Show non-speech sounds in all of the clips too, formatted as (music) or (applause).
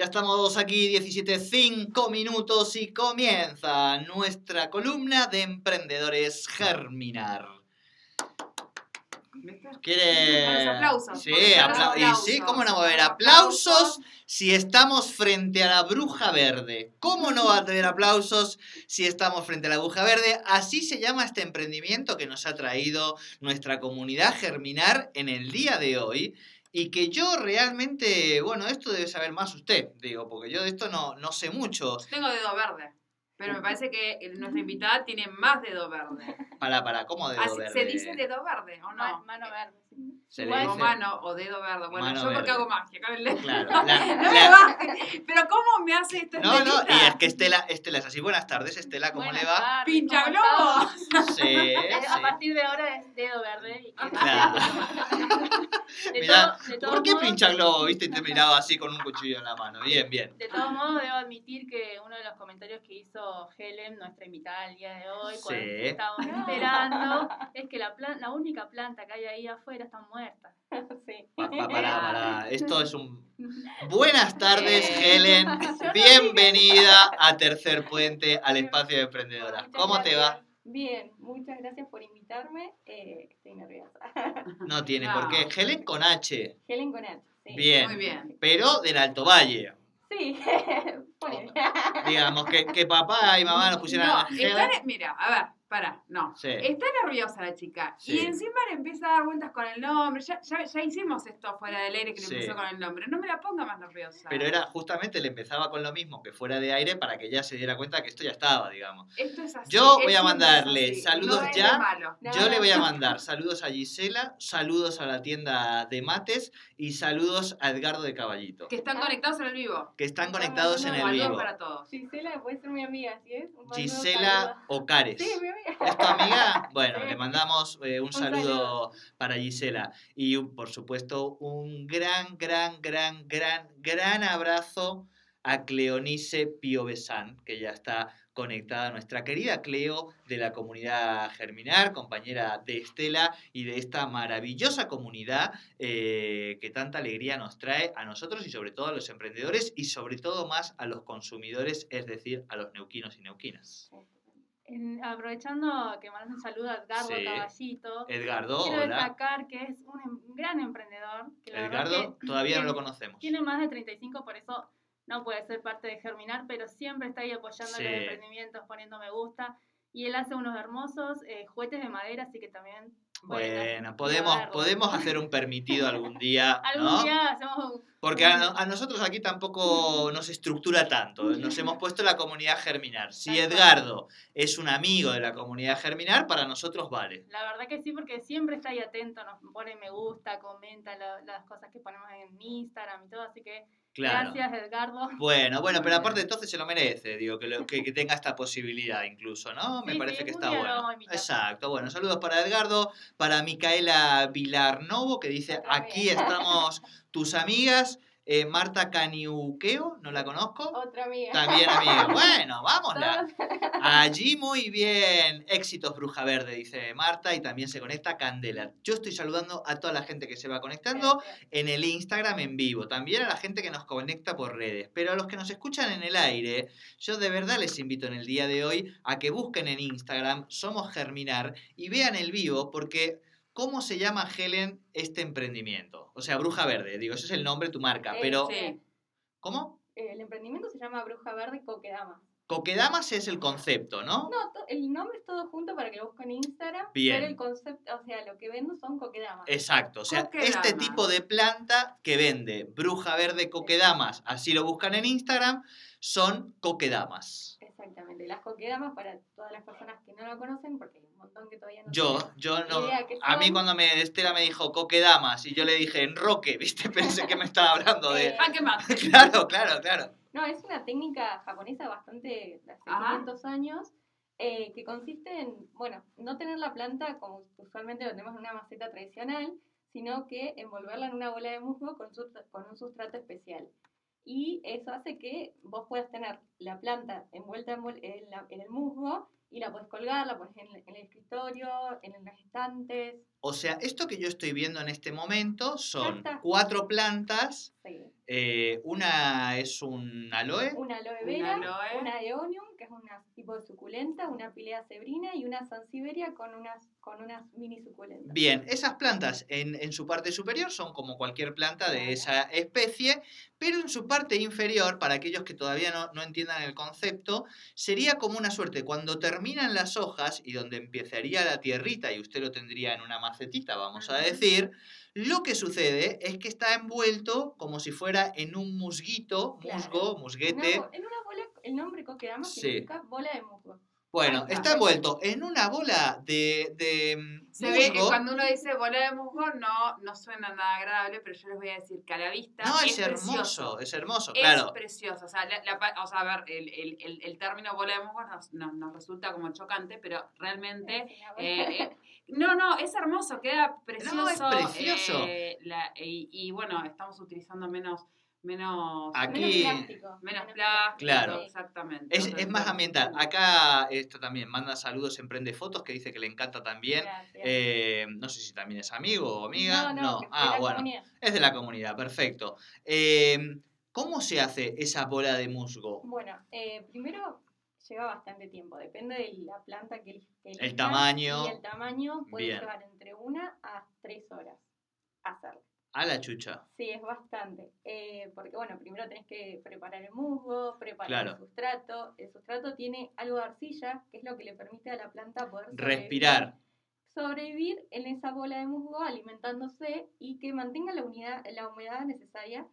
Ya estamos aquí 17, 5 minutos y comienza nuestra columna de emprendedores Germinar. ¿Quiere? Los aplausos, Sí, y sí, ¿cómo no va a haber aplausos si estamos frente a la bruja verde? ¿Cómo no va a tener aplausos si estamos frente a la bruja verde? Así se llama este emprendimiento que nos ha traído nuestra comunidad Germinar en el día de hoy. Y que yo realmente, bueno, esto debe saber más usted, digo, porque yo de esto no, no sé mucho. Tengo dedo verde. Pero me parece que nuestra invitada tiene más dedo verde. Para, para, ¿cómo dedo Así- verde? ¿Se dice dedo verde o no? mano verde. Se le dice- mano o dedo verde. Bueno, Mano yo porque verde. hago magia. acá el dedo. Claro, (laughs) No, la- me la- baje. Pero ¿cómo me hace esta No, no, y es que Estela, Estela es así. Buenas tardes, Estela, ¿cómo Buenas le va? tardes, ¡Pincha ¿cómo globo! estás? Sí, sí. A partir de ahora es dedo verde. Y que Claro. (laughs) de, Mirá, todo- de ¿Por qué modos- pincha globo, viste? Y te miraba así con un cuchillo en la mano. Bien, bien. De todos modos, debo admitir que uno de los comentarios que hizo Helen, nuestra invitada el día de hoy, cuando Sí. estábamos esperando, es que la, plan- la única planta que hay ahí afuera está muerta. (laughs) Sí. Pa, pa- pará, pará. Esto es un... (laughs) Buenas tardes. Helen. Bienvenida a Tercer Puente, al espacio de emprendedoras. Muchas ¿Cómo te va? Bien, muchas gracias por invitarme. Eh, estoy nerviosa. (laughs) No tiene No. por qué. Helen con H. Helen con H, sí. Bien. Muy bien. Pero del Alto Valle. Sí. (laughs) Digamos, que, que papá y mamá nos pusieran No, a Helen. está ne- mira, a ver, para, no. Sí. Está nerviosa la chica. Sí. Y encima le empieza a dar vueltas con el nombre. Ya, ya, ya hicimos esto fuera del aire que le Sí. empezó con el nombre. No me la ponga más nerviosa. Pero era justamente, le empezaba con lo mismo que fuera de aire para que ella se diera cuenta que esto ya estaba, digamos. Esto es así. Yo es voy a mandarle así. saludos No ya. malo. No, Yo le no. voy a (laughs) mandar saludos a Gisela, saludos a la tienda de mates y saludos a Edgardo de Caballito, Que están conectados en el vivo. que están conectados en el Saludos vivo. para todos. Gisela puede ser mi amiga, ¿sí es? Gisela. Ocares. Sí, mi amiga. ¿Es tu amiga? (laughs) Bueno, Sí. le mandamos eh, un, Un saludo, saludo. para Gisela. Y por supuesto, un gran, gran, gran, gran, gran abrazo a Cleonice Piovesan, que ya está conectada, nuestra querida Cleo de la comunidad Germinar, compañera de Estela y de esta maravillosa comunidad eh, que tanta alegría nos trae a nosotros y sobre todo a los emprendedores y sobre todo más a los consumidores, es decir, a los neuquinos y neuquinas. En- aprovechando que mandas un saludo a Edgardo Sí. Caballito, Edgardo, quiero hola. destacar que es un, em- un gran emprendedor. Que Edgardo, que todavía no lo conocemos. Tiene más de 35, por eso no puede ser parte de Germinar, pero siempre está ahí apoyando Sí. los emprendimientos, poniendo me gusta. Y él hace unos hermosos eh, juguetes de madera, así que también... Bueno, podemos, podemos hacer un permitido algún día, (laughs) Algún ¿no? día hacemos un- Porque a, a nosotros aquí tampoco nos estructura tanto. Nos hemos puesto la comunidad Germinar. Si. Edgardo es un amigo de la comunidad Germinar, para nosotros vale. La verdad que sí, porque siempre está ahí atento, nos pone me gusta, comenta la- las cosas que ponemos en Instagram y todo, así que Claro. gracias Edgardo. (laughs) Bueno, bueno, pero aparte entonces se lo merece, digo, que, lo- que, que tenga esta posibilidad incluso, ¿no? Me Sí, parece sí, que está bueno. Exacto, bueno, saludos para Edgardo, para Micaela Vilarnovo, que dice, aquí estamos (laughs) tus amigas, eh, Marta Caniuqueo, no la conozco, Otra amiga. también amiga. (laughs) Bueno, vámonos. Allí muy bien. Éxitos Bruja Verde, dice Marta, y también se conecta Candela. Yo estoy saludando a toda la gente que se va conectando en el Instagram en vivo, también a la gente que nos conecta por redes, pero a los que nos escuchan en el aire, yo de verdad les invito en el día de hoy a que busquen en Instagram Somos Germinar y vean el vivo porque ¿cómo se llama Helen este emprendimiento? O sea, Bruja Verde, digo, ese es el nombre de tu marca, Eh, pero Sí. ¿cómo? El emprendimiento se llama Bruja Verde Coquedama. Coquedamas es el concepto, ¿no? No, el nombre es todo junto para que lo busquen en Instagram. Bien. Pero el concepto, o sea, lo que vendo son coquedamas. Exacto, o sea, este tipo de planta que vende Bruja Verde Coquedamas, así lo buscan en Instagram, son coquedamas. Exactamente. Las coquedamas para todas las personas que no lo conocen, porque hay un montón que todavía no Yo, tienen yo no. idea A mí cuando me Estela me dijo coquedamas y yo le dije enroque, (laughs) ¿viste? Pensé que me estaba hablando de. (laughs) Mate. (laughs) Claro, claro, claro. No, es una técnica japonesa bastante de hace Ajá. 500 años eh, que consiste en, bueno, no tener la planta como usualmente lo tenemos en una maceta tradicional, sino que envolverla en una bola de musgo con, con un sustrato especial. Y eso hace que vos puedas tener la planta envuelta en, en la- en el musgo y la puedes colgar, la pones en, en el escritorio, en los estantes. O sea, esto que yo estoy viendo en este momento son está. cuatro plantas. Sí. eh, una es un aloe. Una aloe Una vera, aloe. una eonium, que es un tipo de suculenta, una pilea sebrina y una sansevieria con unas, con unas mini suculentas. Bien, esas plantas en, en su parte superior son como cualquier planta de esa especie, pero en su parte inferior, para aquellos que todavía no, no entiendan el concepto, sería como una suerte. Cuando terminan las hojas y donde empezaría la tierrita y usted lo tendría en una macetita, vamos a decir, lo que sucede es que está envuelto como si fuera en un musguito, musgo, Una musguete. en una el nombre Kokedama Sí. significa bola de musgo. Bueno, está. envuelto en una bola de, de mm, Se ve que cuando uno dice bola de musgo no, no suena nada agradable, pero yo les voy a decir que a la vista No, es, es, hermoso, precioso. es hermoso, Es claro. precioso. O sea, la- la pa- o sea, a ver, el, el, el, el término bola de musgo nos, nos, nos resulta como chocante, pero realmente... Eh, eh, no, no, es hermoso, queda precioso. precioso. eh, la- y, y bueno, estamos utilizando menos... menos Aquí- menos plástico. menos plástico, Claro. exactamente. Es, es más ambiental. Acá esto también manda saludos, emprende fotos, que dice que le encanta también. Eh, no sé si también es amigo o amiga. No, no, fue Ah, la bueno. comunidad. Es de la comunidad, perfecto. Eh, ¿Cómo se hace esa bola de musgo? Bueno, eh, primero lleva bastante tiempo, depende de la planta que, que elijan tamaño. Y el tamaño puede Bien. llevar entre una a tres horas hacerlo. A la chucha. Sí, es bastante. Eh, porque, bueno, primero tenés que preparar el musgo, preparar Claro. el sustrato. El sustrato tiene algo de arcilla, que es lo que le permite a la planta poder sobrevivir- Respirar. sobrevivir en esa bola de musgo alimentándose y que mantenga la, unidad, la humedad necesaria,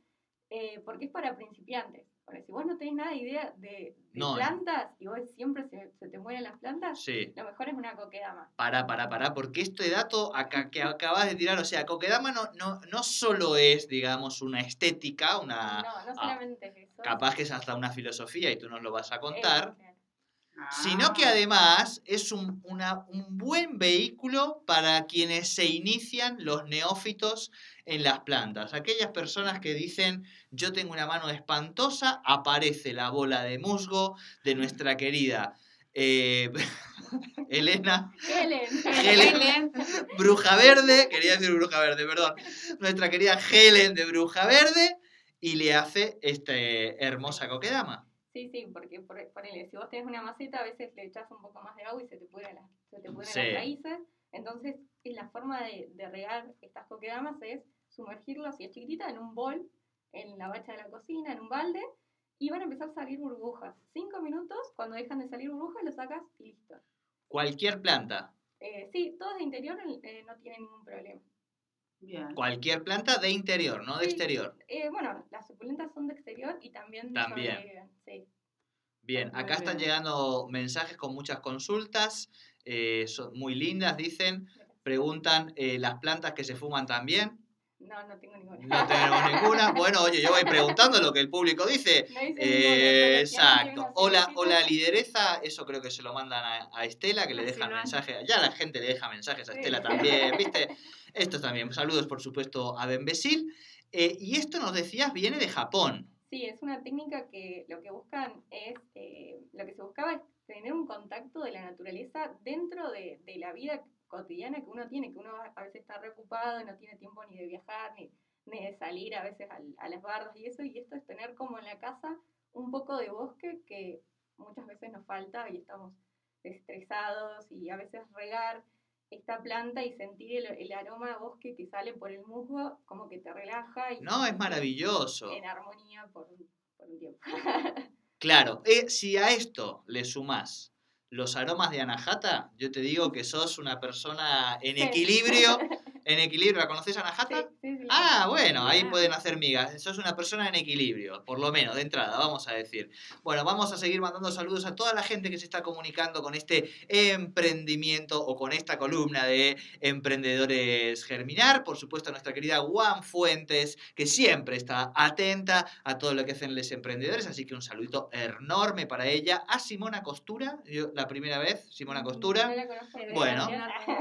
eh, porque es para principiantes. Porque si vos no tenés nada de idea de, de No. plantas y vos siempre se, se te mueren las plantas, Sí. lo mejor es una coquedama. Pará, pará, pará, porque este dato acá, que acabas de tirar, o sea, Kokedama no, no, no solo es, digamos, una estética, una... no, no ah, solamente es eso. Capaz que es hasta una filosofía y tú nos lo vas a contar. Eh, ah, sino que además es un, una- un buen vehículo para quienes se inician los neófitos en las plantas. Aquellas personas que dicen, yo tengo una mano espantosa, aparece la bola de musgo de nuestra querida eh, (laughs) Elena, Helen. Helen. Helen, Bruja Verde, quería decir Bruja Verde, perdón, nuestra querida Helen de Bruja Verde, y le hace este hermosa coquedama. Sí, sí, porque por, ponele, si vos tenés una maceta, a veces le echás un poco más de agua y se te pudren las, se te pudren Sí. las raíces. Entonces, y la forma de, de regar estas coquedamas es sumergirlo así es chiquitita en un bol, en la bacha de la cocina, en un balde, y van a empezar a salir burbujas. Cinco minutos, cuando dejan de salir burbujas, lo sacas y listo. Cualquier planta, Eh, sí, todos de interior eh, no tienen ningún problema. Bien. cualquier planta de interior, no de Sí. exterior. Eh, bueno, las suculentas son de exterior y también, También. sobreviven, sí. Bien, acá están llegando mensajes con muchas consultas, eh, son muy lindas, dicen, preguntan eh, las plantas que se fuman también. No, no tengo ninguna. No tenemos ninguna. (laughs) Bueno, oye, yo voy preguntando lo que el público dice. No ninguna, Eh, exacto. Hola, lideresa, eso creo que se lo mandan a, a Estela, que le dejan mensajes. Ya la gente le deja mensajes a Sí. Estela también, ¿viste? (laughs) Esto también. Saludos, por supuesto, a Benbesil. Eh, y esto nos decías, viene de Japón. Sí, es una técnica que lo que buscan es, eh, lo que se buscaba es tener un contacto de la naturaleza dentro de, de la vida cotidiana que uno tiene, que uno a veces está reocupado y no tiene tiempo ni de viajar, ni, ni de salir a veces a, las bardas y eso, y esto es tener como en la casa un poco de bosque que muchas veces nos falta y estamos estresados y a veces regar esta planta y sentir el, el aroma a bosque que sale por el musgo como que te relaja y No, es maravilloso. en armonía por, un- por un tiempo. (laughs) Claro, eh, si a esto le sumás los aromas de Anahata, yo te digo que sos una persona en equilibrio. (laughs) En equilibrio, ¿la conoces Anahata? Sí, sí, sí. Ah, bueno, ahí Ah. pueden hacer migas. Sos una persona en equilibrio, por lo menos, de entrada, vamos a decir. Bueno, vamos a seguir mandando saludos a toda la gente que se está comunicando con este emprendimiento o con esta columna de Emprendedores Germinar. Por supuesto, a nuestra querida Juan Fuentes, que siempre está atenta a todo lo que hacen los emprendedores. Así que un saludito enorme para ella. A Simona Costura, yo la primera vez, Simona Costura. No la. Bueno.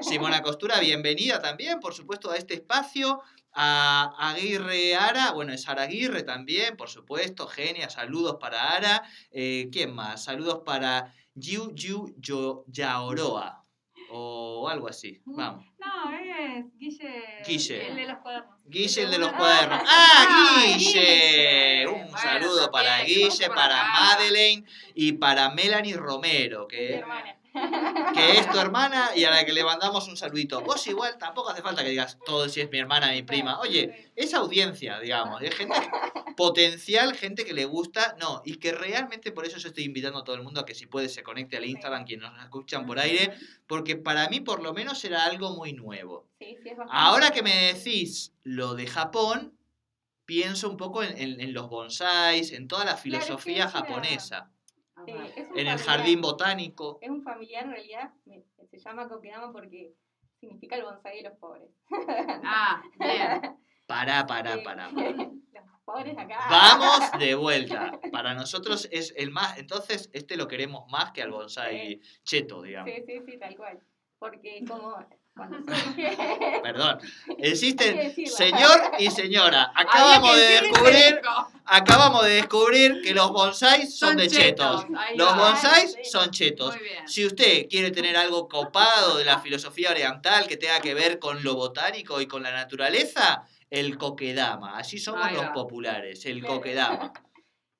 Simona Costura, bienvenida también, por supuesto, a este espacio, a Aguirre Ara, bueno, es Ara Aguirre también, por supuesto, genia, saludos para Ara. Eh, ¿Quién más? Saludos para Yu Yu Yo Yaoroa, o algo así, vamos. No, es Guille. Guille. El de los cuadernos. Guille, el de los Ah, cuadernos. (laughs) ah, ¡Ah, Guille! Un Bueno, saludo para Guille, para. Madeleine y para Melanie Romero, Mi que, hermana. Que es tu hermana y a la que le mandamos un saludito. Vos igual tampoco hace falta que digas todo si es mi hermana, mi prima. Oye, es audiencia, digamos, es gente potencial, gente que le gusta, no, y que realmente por eso yo estoy invitando a todo el mundo a que si puede se conecte al Instagram, quienes nos escuchan por aire, porque para mí por lo menos era algo muy nuevo. Sí, sí, es bastante. Ahora que me decís lo de Japón, pienso un poco en, en- en los bonsáis, en toda la filosofía una- japonesa. Eh, en el jardín botánico. Es un familiar en realidad, se llama Kokedama porque significa el bonsai de los pobres. (laughs) Ah, bien. Pará, pará, (laughs) pará. los pobres acá. Vamos de (laughs) vuelta. Para nosotros es el más, entonces este lo queremos más que al bonsai cheto, digamos. Sí, sí, sí, tal cual. Porque como cuando. (laughs) Perdón. Existen señor y señora. Acabamos de descubrir, acabamos de descubrir que los bonsáis son, Son de chetos, chetos. Los bonsáis Sí. son chetos. Si usted quiere tener algo copado de la filosofía oriental que tenga que ver con lo botánico y con la naturaleza, el coquedama. Así somos los populares, el coquedama. (laughs)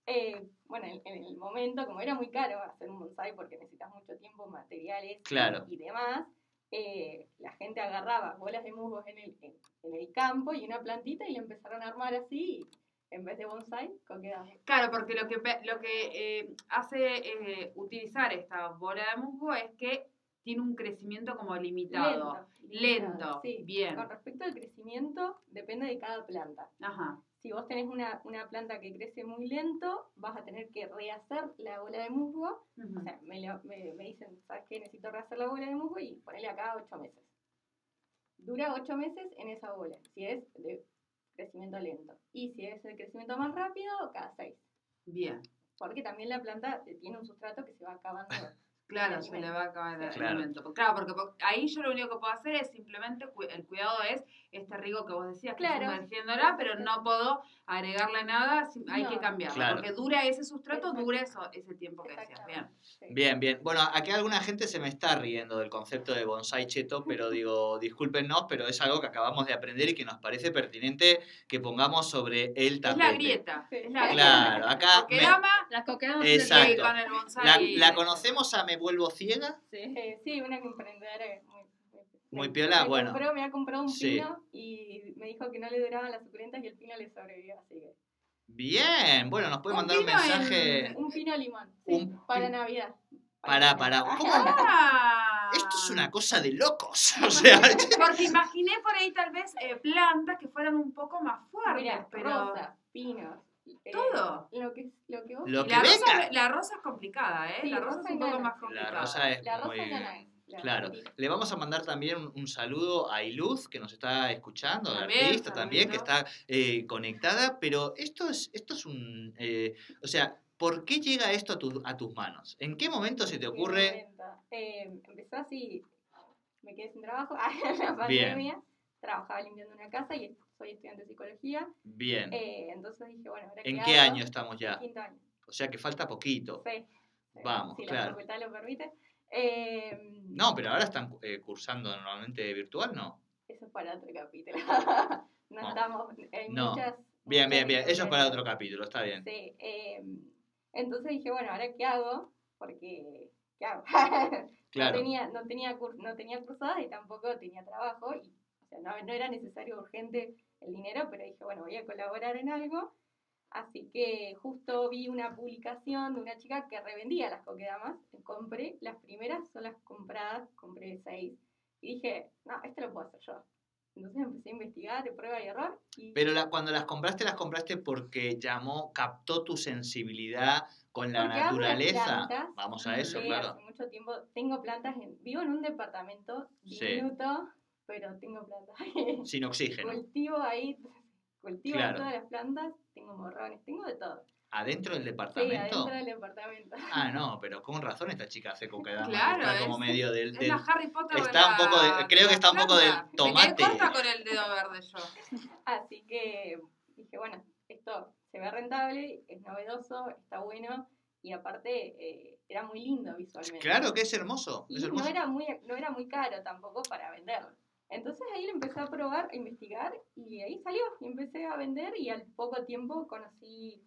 Eh, bueno, en, en el momento, como era muy caro hacer un bonsai porque necesitas mucho tiempo, materiales y- Claro. y, demás, eh, la gente agarraba bolas de musgos en el, en, en el campo y una plantita y le empezaron a armar así, en vez de bonsai, coquedama. Claro, porque lo que, lo que eh, hace eh, utilizar esta bola de musgo es que tiene un crecimiento como limitado. Lento, sí. bien. Con respecto al crecimiento, depende de cada planta. Ajá. Si vos tenés una, una planta que crece muy lento, vas a tener que rehacer la bola de musgo. O sea, me, lo- me, me dicen, ¿sabes qué? Necesito rehacer la bola de musgo y ponerle acá ocho meses. Dura ocho meses en esa bola, si es de crecimiento lento. Y si es de crecimiento más rápido, cada seis. Bien. Porque también la planta tiene un sustrato que se va acabando. (laughs) Claro, se le va a acabar el Claro. alimento. Claro, porque po- ahí yo lo único que puedo hacer es simplemente, cu- el cuidado es este riego que vos decías, que Claro. es sumergiéndola, pero no puedo agregarle nada, si- hay que No. cambiarla. Claro. Porque dura ese sustrato, dura eso, ese tiempo que decías. Bien. Sí. Bien, bien. Bueno, aquí alguna gente se me está riendo del concepto de bonsai cheto, pero (laughs) digo, discúlpenos, pero es algo que acabamos de aprender y que nos parece pertinente que pongamos sobre el Es tapete. la grieta. Es la grieta. Claro, acá Porque me- dama, Las coquedamas Exacto. con el bonsai. la, la conocemos a Me Vuelvo Ciega. Sí. Sí, una emprendedora muy, piola, me bueno. compró- me ha comprado un Sí. pino y me dijo que no le duraban las suculentas y el pino le sobrevivió, así que... Bien, bueno, nos puede Un mandar un en- mensaje. Un pino limón, sí, Un para Navidad. Pará, pará. ¿Cómo? Ah. Esto es una cosa de locos. (laughs) O sea, (laughs) Porque (laughs) imaginé por ahí tal vez eh, plantas que fueran un poco más fuertes, Mira, pero... rosa, pinos. eh, Todo. Lo que, lo que vos Lo Y que la, venga. rosa, la rosa es complicada, ¿eh? Sí, la rosa rosa es un poco más la complicada. rosa es La rosa muy... Claro, le vamos a mandar también un, un saludo a Iluz, que nos está escuchando, la artista también, que está eh, conectada, pero esto es, esto es un... eh, o sea, ¿por qué llega esto a, tu- a tus manos? ¿En qué momento se te ocurre? Eh, empezó así, me quedé sin trabajo, (laughs) en la pandemia, trabajaba limpiando una casa y soy estudiante de psicología, Bien. eh, entonces dije, bueno, ¿ahora ¿En qué año estamos ya? Quinto año. O sea que falta poquito. Sí, sí, Vamos, si claro. la facultad lo permite. Eh, No, pero ahora están eh, cursando normalmente virtual, ¿no? Eso es para otro capítulo. (laughs) no No. estamos, hay No. muchas... Bien, muchas bien, bien. Eso es para otro capítulo, está bien. Sí, eh, entonces dije, bueno, ¿ahora qué hago? Porque, ¿qué hago? (laughs) Claro. no, tenía, no, tenía cur- no tenía cursadas y tampoco tenía trabajo. Y, o sea, no, no era necesario urgente el dinero, pero dije, bueno, voy a colaborar en algo. Así que justo vi una publicación de una chica que revendía las coquedamas. Compré, las primeras son las compradas, compré seis. Y dije, no, esto lo puedo hacer yo. Entonces empecé a investigar de prueba y error. Y Pero la- cuando las compraste, las compraste porque llamó, captó tu sensibilidad con la Porque naturaleza. plantas. Vamos a eso, Sí, claro. Hace mucho tiempo tengo plantas. En, vivo en un departamento Sí. diminuto, pero tengo plantas. Sin oxígeno. cultivo ahí, cultivo Claro. todas las plantas. Tengo morrones, tengo de todo. ¿Adentro del Sí, departamento? adentro del departamento. Ah, no, pero con razón esta chica hace coquedama. Claro, está como medio del... Es del- la Harry Potter está un la- poco de- creo que está un poco del. Me tomate. quedé corta con el dedo verde yo. (laughs) Así que dije, bueno, esto se ve rentable, es novedoso, está bueno y aparte eh, era muy lindo visualmente. Claro que es hermoso. Y Es no hermoso. era, muy, no era muy caro tampoco para venderlo. Entonces ahí lo empecé a probar, a investigar y ahí salió. Y empecé a vender y al poco tiempo conocí,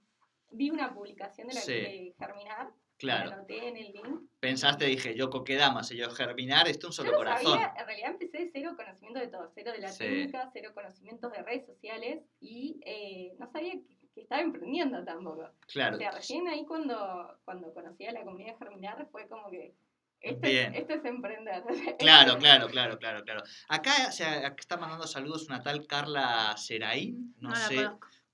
vi una publicación de la Sí. de Germinar, Claro. la anoté en el link. Pensaste, dije, yo coquedama, si yo germinar, esto un Yo solo no corazón. sabía, en realidad empecé de cero conocimiento de todo, cero de la Sí. técnica, cero conocimientos de redes sociales y eh, no sabía que, que estaba emprendiendo tampoco. Claro. O sea, recién ahí cuando, cuando conocí a la comunidad Germinar fue como que esto, Bien. Es, esto es emprender. (laughs) Claro, claro, claro, claro, claro. Acá, o sea, está mandando saludos una tal Carla Seraín, no, sé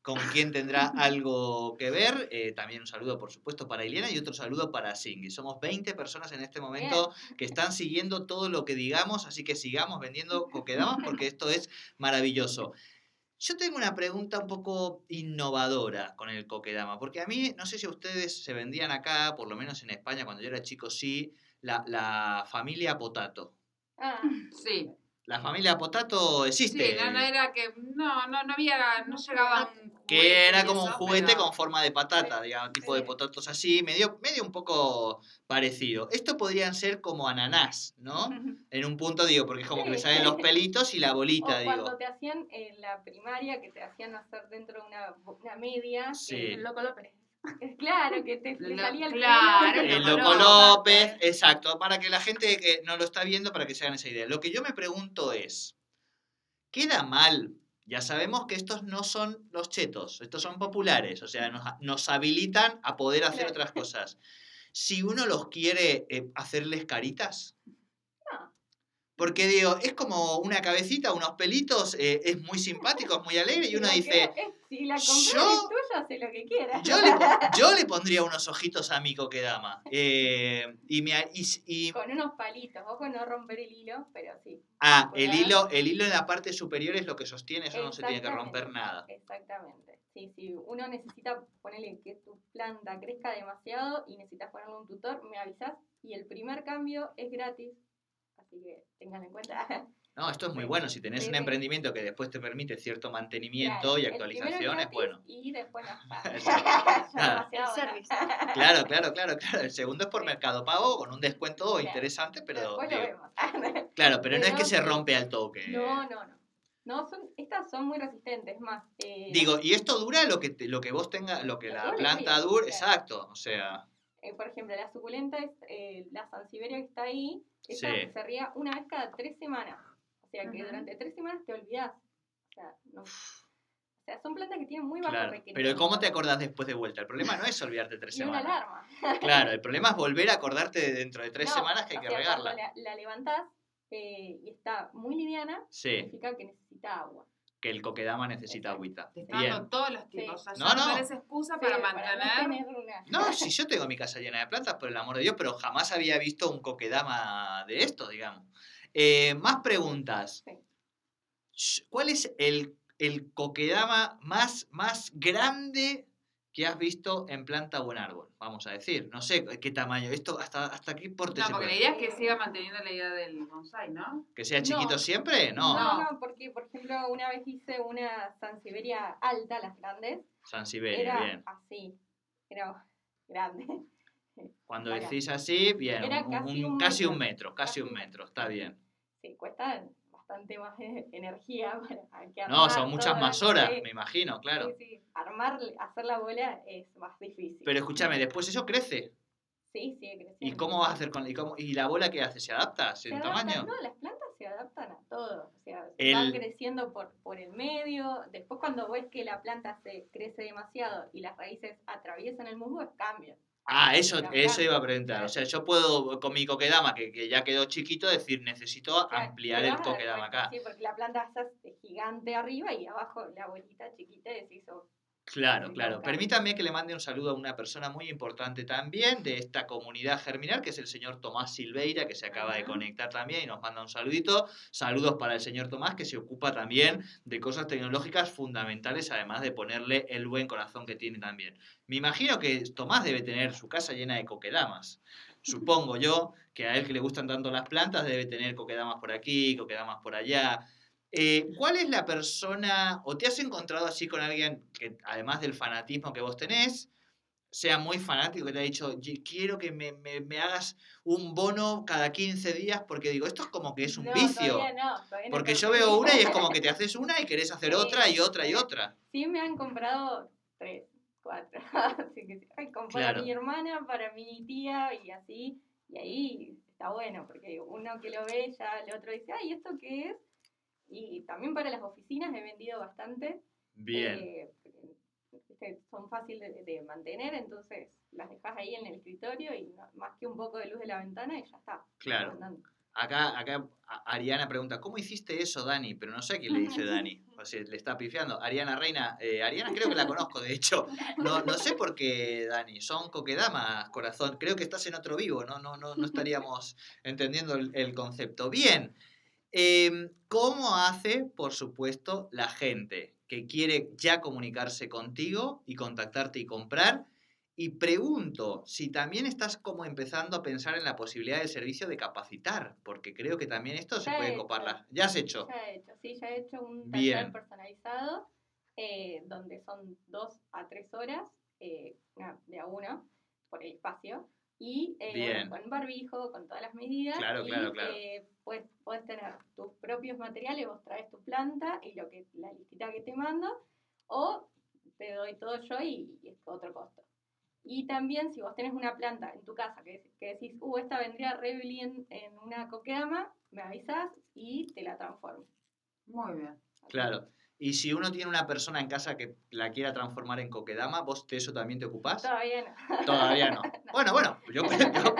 con quién tendrá (laughs) algo que ver. Eh, también un saludo, por supuesto, para Iliana y otro saludo para Singhi. Somos 20 personas en este momento que están siguiendo todo lo que digamos, así que sigamos vendiendo coquedamas porque esto es maravilloso. Yo tengo una pregunta un poco innovadora con el coquedama, porque a mí, no sé si ustedes se vendían acá, por lo menos en España, cuando yo era chico, sí, la, la familia Potato. Ah, Sí. La familia Potato existe. Sí, no, no era que. No, no, no había. No llegaba un. que juguete era como un juguete pero- con forma de patata, digamos, tipo de potatos así, medio, medio un poco parecido. Esto podrían ser como ananás, ¿no? (laughs) En un punto, digo, porque es como que le salen los pelitos y la o bolita, cuando digo. te hacían en la primaria, que te hacían hacer dentro de una, una media. Sí. El Loco López. Claro, que te le salía el claro, pelo. El Loco López. Exacto, para que la gente que no lo está viendo, para que se hagan esa idea. Lo que yo me pregunto es, ¿queda mal? Ya sabemos que estos no son los chetos, estos son populares, o sea, nos, nos habilitan a poder hacer Claro. otras cosas. Si uno los quiere eh, hacerles caritas. Porque digo, es como una cabecita, unos pelitos, eh, es muy simpático, es muy alegre, y uno dice, es- si la yo- es tuya, hace lo que quieras. yo le, (laughs) yo le pondría unos ojitos a mi coquedama. eh, y, me, y, y- Con unos palitos, ojo no romper el hilo, pero sí, ah, el hilo, el hilo en la parte superior es lo que sostiene, eso no se tiene que romper nada. exactamente. Sí, si uno necesita ponerle que tu planta crezca demasiado y necesitas ponerle un tutor, me avisas y el primer cambio es gratis. Así que tengan en cuenta. No, esto es muy Sí, bueno. Si tenés sí, un sí. emprendimiento que después te permite cierto mantenimiento Claro, y actualización, es bueno. Y después (laughs) service. Claro, claro, claro, claro. El segundo es por Sí. Mercado Pago con un descuento Claro. interesante, pero Después lo vemos. (laughs) claro, pero no es que se rompe al toque. No, no, no. No, son, estas son muy resistentes, más. eh, Digo, y esto dura lo que te- lo que vos tengas, lo que la planta claro. exacto. O sea, eh, por ejemplo, la suculenta, es, eh, la sansevieria que está ahí, esa Sí. se ría una vez cada tres semanas. O sea que durante tres semanas te olvidás. O sea, no- o sea, son plantas que tienen muy bajo claro. requerimiento. Pero ¿cómo te acordás después de vuelta? El problema no es olvidarte tres (laughs) Y una semanas. alarma. (laughs) Claro, el problema es volver a acordarte de dentro de tres No, semanas que hay o que sea, regarla. La, la levantás eh, y está muy liviana, Sí, significa que necesita agua. Que el coquedama necesita Exacto. agüita. Te está dando todos los tips. Sí. O sea, No, no. no excusa Sí, para mantener. No, si yo tengo mi casa llena de plantas, por el amor de Dios, pero jamás había visto un coquedama de esto, digamos. Eh, más preguntas. Sí. ¿Cuál es el, el coquedama más, más grande que has visto en planta o en árbol? Vamos a decir. No sé qué tamaño. Esto hasta, hasta qué porte No, se porque la idea es que siga manteniendo la idea del bonsai, ¿no? ¿Que sea chiquito No. siempre? No. No, No. porque por ejemplo una vez hice una sansevieria alta, las grandes, San Siberia, era bien. así, era grande. Cuando Ahora, decís así, bien. era un- casi un- un casi un metro, metro, casi un un metro. Está bien. Sí, cuesta bastante más eh, energía (laughs) para que No, son muchas más horas, sí, me imagino, claro. sí, sí. Armar, hacer la bola es más difícil. Pero escúchame, después eso crece. sí, sigue creciendo. ¿Y cómo vas a hacer con y, cómo- y la bola qué hace? ¿Se adapta? Se ¿En adaptan, tamaño? No, las plantas se adaptan a todo. O sea, El- van creciendo por, por el medio. Después, cuando ves que la planta se crece demasiado y las raíces atraviesan el musgo, es cambio. Ah, eso, eso iba a preguntar. O sea, yo puedo con mi coquedama, que, que ya quedó chiquito, decir, necesito Claro, ampliar el coquedama acá. Sí, porque la planta está gigante arriba y abajo la bolita chiquita decís, oh, Claro, claro. Permítame que le mande un saludo a una persona muy importante también de esta comunidad germinal, que es el señor Tomás Silveira, que se acaba de conectar también y nos manda un saludito. Saludos para el señor Tomás, que se ocupa también de cosas tecnológicas fundamentales, además de ponerle el buen corazón que tiene también. Me imagino que Tomás debe tener su casa llena de coquedamas. Supongo yo que a él que le gustan tanto las plantas debe tener coquedamas por aquí, coquedamas por allá. Eh, ¿Cuál es la persona, o te has encontrado así con alguien que, además del fanatismo que vos tenés, sea muy fanático, que te ha dicho, "Ye- quiero que me, me- me hagas un bono cada 15 días, porque digo, esto es como que es un No, vicio. todavía no, todavía no Porque yo veo una y es como que te (laughs) haces una y querés hacer Sí, otra y otra y otra. Sí, me han comprado tres, cuatro. (laughs) Así que. Ay, como para Claro. mi hermana, para mi tía y así. Y ahí está bueno, porque uno que lo ve ya el otro dice, ay, ¿esto qué es? Y también para las oficinas he vendido bastante. Bien. eh, son fáciles de, de mantener, entonces las dejas ahí en el escritorio y no- más que un poco de luz de la ventana y ya está. Claro. andando. Acá, acá Ariana pregunta, ¿cómo hiciste eso, Dani? Pero no sé a quién le dice (laughs) Dani. O sea, le está pifiando. Ariana Reina, eh, Ariana creo que la conozco, de hecho. No, no sé por qué, Dani. Son coquedamas, corazón. Creo que estás en otro vivo, no, no, no, no estaríamos entendiendo el, el concepto. Bien. Em, ¿Cómo hace, por supuesto, la gente que quiere ya comunicarse contigo y contactarte y comprar? Y pregunto si también estás como empezando a pensar en la posibilidad del servicio de capacitar, porque creo que también esto se puede he copar. hecho. la- ¿Ya has hecho? Ya he hecho, sí, ya he hecho un taller personalizado eh, donde son dos a tres horas eh, una- de a uno por el espacio y eh, con barbijo, con todas las medidas. Claro, y, claro, claro. eh, pues, puedes tener tus propios materiales, vos traes tu planta y lo que la listita que te mando, o te doy todo yo y, y es otro costo. Y también si vos tenés una planta en tu casa que, que decís, uh, esta vendría re bien en una coqueama, me avisas y te la transformo. Muy bien. Claro. Y si uno tiene una persona en casa que la quiera transformar en coquedama, ¿vos de eso también te ocupás? Todavía no. Todavía no. (laughs) Bueno, bueno, yo, yo,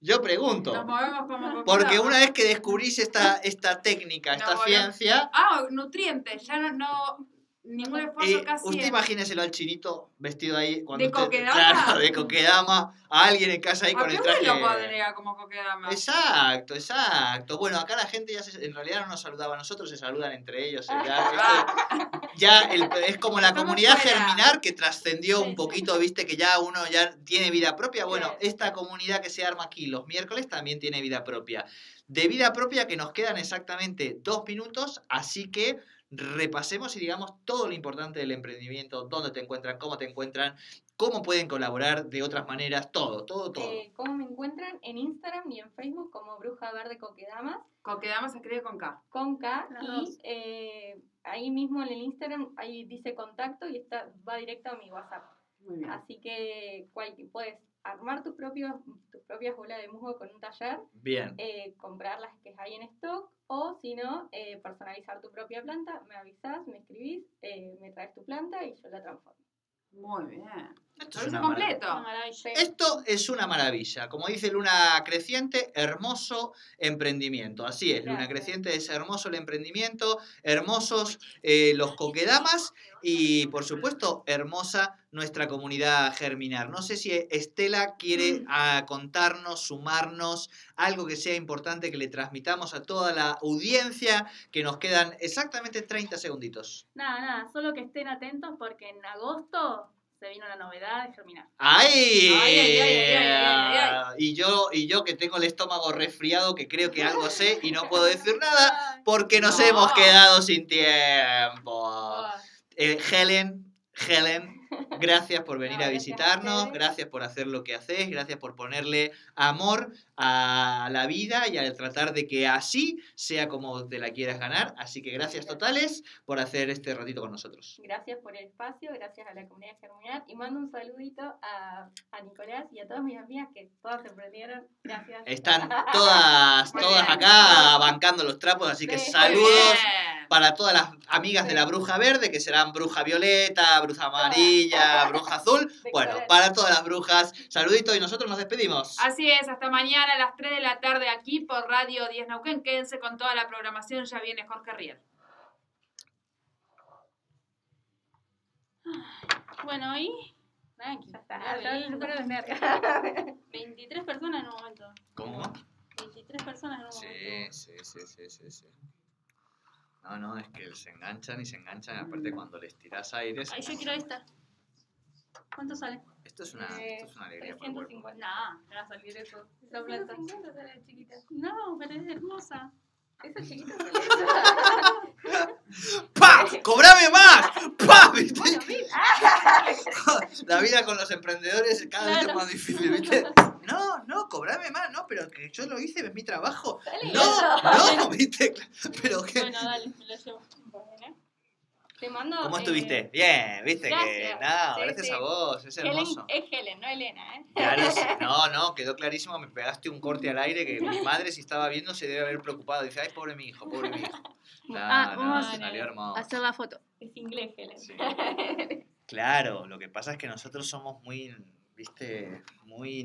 yo pregunto. Nos movemos como Porque una vez que descubrís esta, esta técnica, esta No, ciencia, Ah, nutrientes, ya no, no ningún esfuerzo eh, casi. usted en- imagínenselo al chinito vestido ahí. Cuando ¿De usted- (laughs) coquedama? Claro, de coquedama. A alguien en casa ahí ¿A con qué el traje. lo pondría como coquedama? Exacto, exacto. Bueno, acá la gente ya se- en realidad no nos saludaba a nosotros, se saludan entre ellos. eh, Ya, esto- ya el- es como la Estamos comunidad fuera. germinar que trascendió Sí, un sí. poquito, viste que ya uno ya tiene vida propia. Bueno, Claro. esta comunidad que se arma aquí los miércoles también tiene vida propia. De vida propia que nos quedan exactamente dos minutos, así que repasemos y digamos todo lo importante del emprendimiento, dónde te encuentran, cómo te encuentran, cómo pueden colaborar de otras maneras, todo, todo, todo. Eh, ¿Cómo me encuentran? En Instagram y en Facebook como Bruja Verde Coquedamas, Coquedama se escribe con K. con K. Las y eh, ahí mismo en el Instagram, ahí dice contacto y está, va directo a mi WhatsApp. Muy bien. Así que cual- puedes armar tus, propios, tus propias bolas de musgo con un taller, Bien. eh, comprar las que hay en stock o si no, eh, personalizar tu propia planta, me avisas, me escribís, eh, me traes tu planta y yo la transformo. Muy bien. Esto es maravilla. completo. Esto es una maravilla. Como dice Luna Creciente, hermoso emprendimiento. Así es, Luna. Creciente es hermoso el emprendimiento, hermosos eh, los coquedamas y, por supuesto, hermosa nuestra comunidad germinar. No sé si Estela quiere ah, contarnos, sumarnos algo que sea importante que le transmitamos a toda la audiencia, que nos quedan exactamente 30 segunditos. Nada, nada, solo que estén atentos porque en agosto se vino la novedad de Germinar. ¡Ay! Ay, ay, ay, ay, Y yo, y yo que tengo el estómago resfriado, que creo que algo sé y no puedo decir nada porque nos No. hemos quedado sin tiempo. Ah, Eh, Helen, Helen, gracias por venir No, a gracias a visitarnos, gracias por hacer lo que haces, gracias por ponerle amor a la vida y al tratar de que así sea como te la quieras ganar. Así que gracias totales por hacer este ratito con nosotros. Gracias por el espacio, gracias a la comunidad germinar y mando un saludito a, a Nicolás y a todas mis amigas que todas emprendieron. Gracias. Están (laughs) todas, todas acá bancando los trapos, así que Sí. Saludos. Para todas las amigas de la bruja verde, que serán bruja violeta, bruja amarilla, bruja azul. (laughs) Bueno, para todas las brujas, saluditos y nosotros nos despedimos. Así es, hasta mañana a las 3 de la tarde aquí por Radio 10 Neuquén. Quédense con toda la programación, ya viene Jorge Riel. Bueno, y. Tranqui. Ya está, ya lindo. superó los nervios. 23 personas en un momento. ¿Cómo? 23 personas en un Sí, momento. sí, sí, sí, sí, sí. No, no, es que se enganchan y se enganchan. Aparte, cuando les tiras aire. Ay, yo quiero esta. ¿Cuánto sale? Esto es una, Eh, esto es una alegría para el cuerpo. 350. Nah, me va a salir eso. Esa plata. 350 sale chiquita. No, pero es hermosa. Esa chiquita (laughs) ¡Pa! ¡Cobrame más! ¡Pa! ¿Viste? Bueno, mira. (laughs) La vida con los emprendedores cada vez es más difícil, ¿viste? (laughs) No, no, cobrame más, no, pero que yo lo hice, es mi trabajo. Dale, No, no, (laughs) (laughs) ¿viste? Pero que... Bueno, dale, me lo llevo. Bueno. Te mando. ¿Cómo eh, estuviste? Bien, viste que Sí, gracias sí. a vos, es Helen, hermoso. es Helen, no Elena, ¿eh? Claro, sí. (laughs) no, no, quedó clarísimo, me pegaste un corte al aire que mi madre si estaba viendo se debe haber preocupado. Dice, ay, pobre mi hijo, pobre mi hijo. No, Ah, no, vamos salió hermoso. hacer la foto. Es inglés, Helen. Sí. Claro, lo que pasa es que nosotros somos muy, viste, muy